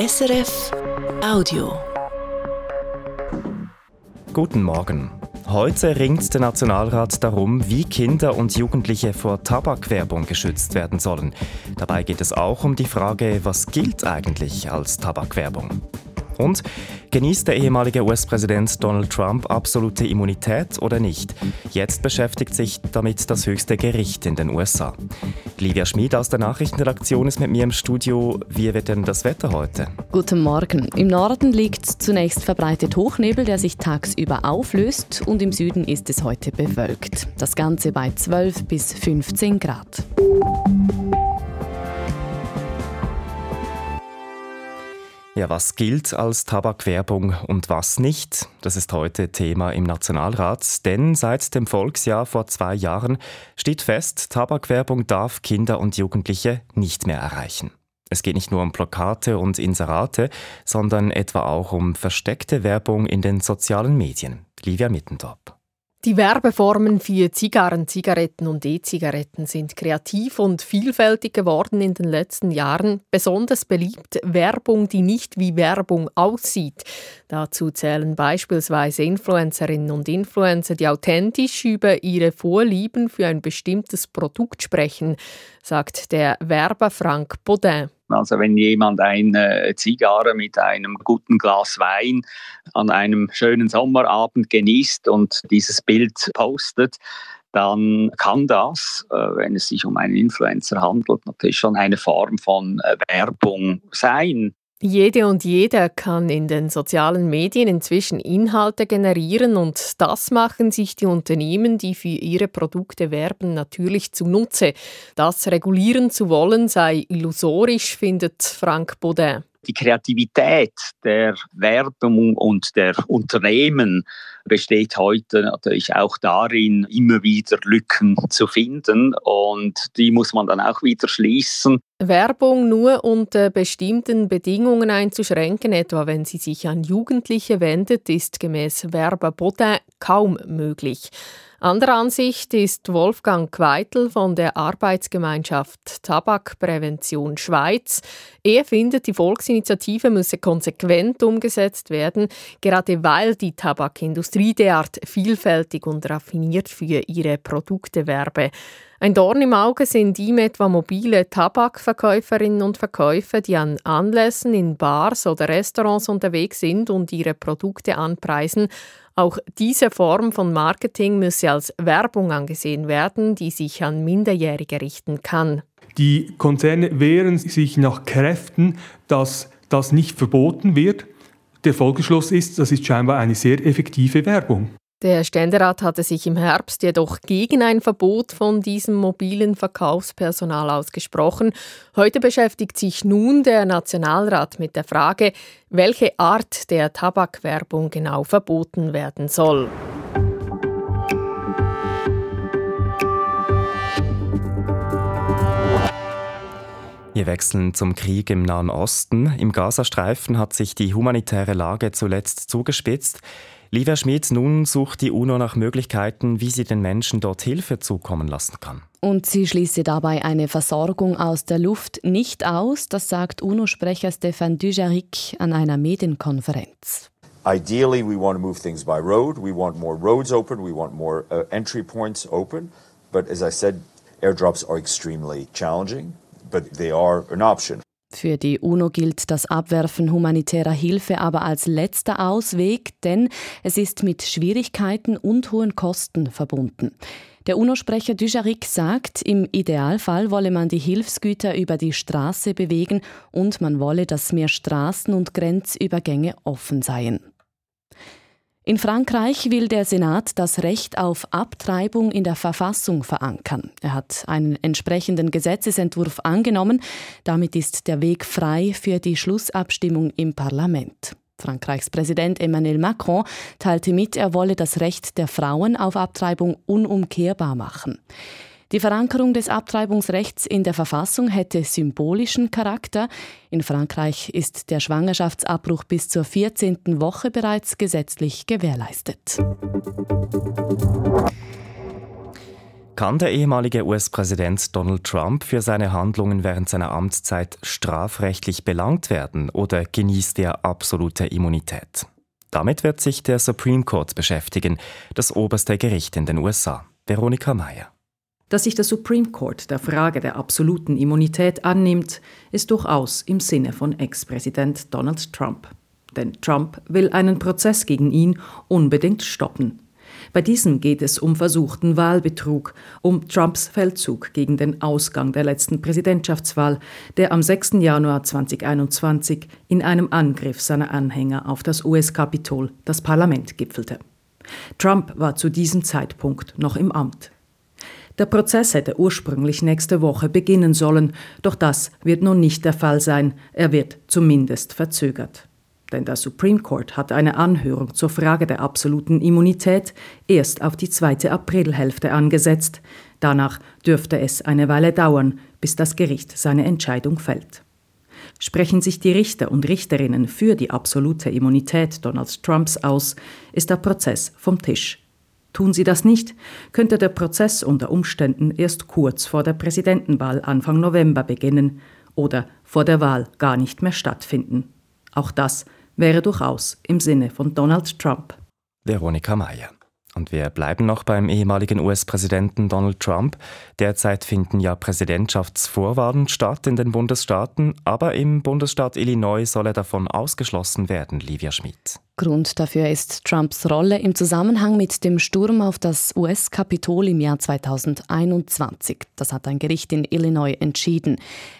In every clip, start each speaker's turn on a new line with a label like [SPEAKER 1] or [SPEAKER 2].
[SPEAKER 1] SRF Audio.
[SPEAKER 2] Guten Morgen. Heute ringt der Nationalrat darum, wie Kinder und Jugendliche vor Tabakwerbung geschützt werden sollen. Dabei geht es auch um die Frage, was gilt eigentlich als Tabakwerbung? Und genießt der ehemalige US-Präsident Donald Trump absolute Immunität oder nicht? Jetzt beschäftigt sich damit das höchste Gericht in den USA. Livia Schmid aus der Nachrichtenredaktion ist mit mir im Studio. Wie wird denn das Wetter heute?
[SPEAKER 3] Guten Morgen. Im Norden liegt zunächst verbreitet Hochnebel, der sich tagsüber auflöst und im Süden ist es heute bewölkt. Das Ganze bei 12 bis 15 Grad.
[SPEAKER 2] Ja, was gilt als Tabakwerbung und was nicht? Das ist heute Thema im Nationalrat, denn seit dem Volksjahr vor zwei Jahren steht fest, Tabakwerbung darf Kinder und Jugendliche nicht mehr erreichen. Es geht nicht nur um Plakate und Inserate, sondern etwa auch um versteckte Werbung in den sozialen Medien. Livia Mittendorp.
[SPEAKER 4] Die Werbeformen für Zigarren, Zigaretten und E-Zigaretten sind kreativ und vielfältig geworden in den letzten Jahren. Besonders beliebt Werbung, die nicht wie Werbung aussieht. Dazu zählen beispielsweise Influencerinnen und Influencer, die authentisch über ihre Vorlieben für ein bestimmtes Produkt sprechen, sagt der Werber Frank Baudin.
[SPEAKER 5] Also wenn jemand eine Zigarre mit einem guten Glas Wein an einem schönen Sommerabend genießt und dieses Bild postet, dann kann das, äh, wenn es sich um einen Influencer handelt, natürlich schon eine Form von äh, Werbung sein.
[SPEAKER 4] Jede und jeder kann in den sozialen Medien inzwischen Inhalte generieren und das machen sich die Unternehmen, die für ihre Produkte werben, natürlich zunutze. Das regulieren zu wollen sei illusorisch, findet Frank Baudin.
[SPEAKER 5] Die Kreativität der Werbung und der Unternehmen besteht heute natürlich auch darin, immer wieder Lücken zu finden und die muss man dann auch wieder schließen.
[SPEAKER 4] Werbung nur unter bestimmten Bedingungen einzuschränken, etwa wenn sie sich an Jugendliche wendet, ist gemäß Werber Baudin kaum möglich. Anderer Ansicht ist Wolfgang Queitel von der Arbeitsgemeinschaft Tabakprävention Schweiz. Er findet, die Volksinitiative müsse konsequent umgesetzt werden, gerade weil die Tabakindustrie derart vielfältig und raffiniert für ihre Produkte werbe. Ein Dorn im Auge sind ihm etwa mobile Tabakverkäuferinnen und Verkäufer, die an Anlässen in Bars oder Restaurants unterwegs sind und ihre Produkte anpreisen, auch diese Form von Marketing müsse als Werbung angesehen werden, die sich an Minderjährige richten kann.
[SPEAKER 6] Die Konzerne wehren sich nach Kräften, dass das nicht verboten wird. Der Folgeschluss ist, das ist scheinbar eine sehr effektive Werbung.
[SPEAKER 4] Der Ständerat hatte sich im Herbst jedoch gegen ein Verbot von diesem mobilen Verkaufspersonal ausgesprochen. Heute beschäftigt sich nun der Nationalrat mit der Frage, welche Art der Tabakwerbung genau verboten werden soll.
[SPEAKER 2] Wir wechseln zum Krieg im Nahen Osten. Im Gazastreifen hat sich die humanitäre Lage zuletzt zugespitzt. Livia Schmidt, nun sucht die UNO nach Möglichkeiten, wie sie den Menschen dort Hilfe zukommen lassen kann.
[SPEAKER 3] Und sie schließe dabei eine Versorgung aus der Luft nicht aus, das sagt UNO-Sprecher Stefan Dujarric an einer Medienkonferenz.
[SPEAKER 7] Ideally, we want to move things by road. We want more roads open. We want more uh, entry points open. But as I said, airdrops are extremely challenging, but they are an option.
[SPEAKER 3] Für die UNO gilt das Abwerfen humanitärer Hilfe aber als letzter Ausweg, denn es ist mit Schwierigkeiten und hohen Kosten verbunden. Der UNO-Sprecher Dujarik sagt, im Idealfall wolle man die Hilfsgüter über die Straße bewegen und man wolle, dass mehr Straßen und Grenzübergänge offen seien. In Frankreich will der Senat das Recht auf Abtreibung in der Verfassung verankern. Er hat einen entsprechenden Gesetzesentwurf angenommen. Damit ist der Weg frei für die Schlussabstimmung im Parlament. Frankreichs Präsident Emmanuel Macron teilte mit, er wolle das Recht der Frauen auf Abtreibung unumkehrbar machen. Die Verankerung des Abtreibungsrechts in der Verfassung hätte symbolischen Charakter. In Frankreich ist der Schwangerschaftsabbruch bis zur 14. Woche bereits gesetzlich gewährleistet.
[SPEAKER 2] Kann der ehemalige US-Präsident Donald Trump für seine Handlungen während seiner Amtszeit strafrechtlich belangt werden oder genießt er absolute Immunität? Damit wird sich der Supreme Court beschäftigen, das oberste Gericht in den USA. Veronika Mayer.
[SPEAKER 8] Dass sich der Supreme Court der Frage der absoluten Immunität annimmt, ist durchaus im Sinne von Ex-Präsident Donald Trump. Denn Trump will einen Prozess gegen ihn unbedingt stoppen. Bei diesem geht es um versuchten Wahlbetrug, um Trumps Feldzug gegen den Ausgang der letzten Präsidentschaftswahl, der am 6. Januar 2021 in einem Angriff seiner Anhänger auf das US-Kapitol, das Parlament, gipfelte. Trump war zu diesem Zeitpunkt noch im Amt. Der Prozess hätte ursprünglich nächste Woche beginnen sollen, doch das wird nun nicht der Fall sein, er wird zumindest verzögert denn der Supreme Court hat eine Anhörung zur Frage der absoluten Immunität erst auf die zweite Aprilhälfte angesetzt. Danach dürfte es eine Weile dauern, bis das Gericht seine Entscheidung fällt. Sprechen sich die Richter und Richterinnen für die absolute Immunität Donald Trumps aus, ist der Prozess vom Tisch. Tun sie das nicht, könnte der Prozess unter Umständen erst kurz vor der Präsidentenwahl Anfang November beginnen oder vor der Wahl gar nicht mehr stattfinden. Auch das wäre durchaus im Sinne von Donald Trump.
[SPEAKER 2] Veronika Mayer. Und wir bleiben noch beim ehemaligen US-Präsidenten Donald Trump. Derzeit finden ja Präsidentschaftsvorwahlen statt in den Bundesstaaten, aber im Bundesstaat Illinois soll er davon ausgeschlossen werden, Livia Schmidt.
[SPEAKER 3] Grund dafür ist Trumps Rolle im Zusammenhang mit dem Sturm auf das US-Kapitol im Jahr 2021. Das hat ein Gericht in Illinois entschieden.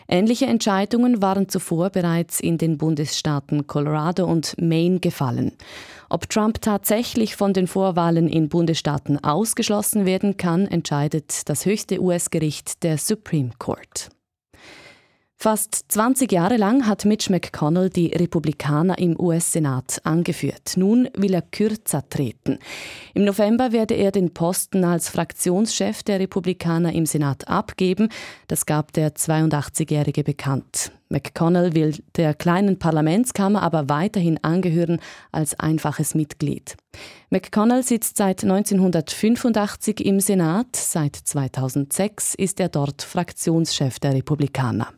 [SPEAKER 3] Ähnliche Entscheidungen waren zuvor bereits in den Bundesstaaten Colorado und Maine gefallen. Ob Trump tatsächlich von den Vorwahlen in Bundesstaaten ausgeschlossen werden kann, entscheidet das höchste US-Gericht der Supreme Court. Fast 20 Jahre lang hat Mitch McConnell die Republikaner im US-Senat angeführt. Nun will er kürzer treten. Im November werde er den Posten als Fraktionschef der Republikaner im Senat abgeben. Das gab der 82-Jährige bekannt. McConnell will der kleinen Parlamentskammer aber weiterhin angehören als einfaches Mitglied. McConnell sitzt seit 1985 im Senat. Seit 2006 ist er dort Fraktionschef der Republikaner.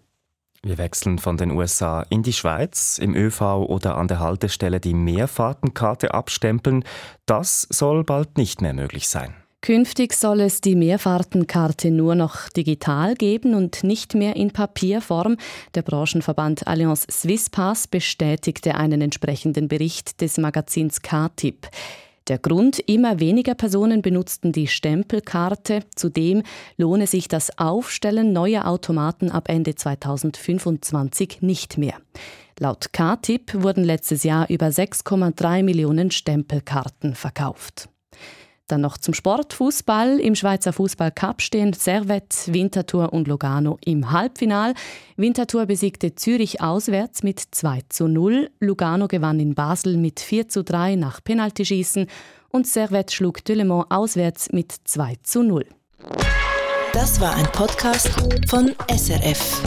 [SPEAKER 2] Wir wechseln von den USA in die Schweiz. Im ÖV oder an der Haltestelle die Mehrfahrtenkarte abstempeln. Das soll bald nicht mehr möglich sein.
[SPEAKER 3] Künftig soll es die Mehrfahrtenkarte nur noch digital geben und nicht mehr in Papierform. Der Branchenverband Allianz Swisspass bestätigte einen entsprechenden Bericht des Magazins K-Tip. Der Grund, immer weniger Personen benutzten die Stempelkarte. Zudem lohne sich das Aufstellen neuer Automaten ab Ende 2025 nicht mehr. Laut K-Tip wurden letztes Jahr über 6,3 Millionen Stempelkarten verkauft. Dann noch zum Sportfußball. Im Schweizer Fußballcup stehen Servet, Winterthur und Lugano im Halbfinal. Winterthur besiegte Zürich auswärts mit 2 zu 0. Lugano gewann in Basel mit 4 zu 3 nach Penaltyschießen und Servet schlug Delemont auswärts mit 2 zu 0.
[SPEAKER 1] Das war ein Podcast von SRF.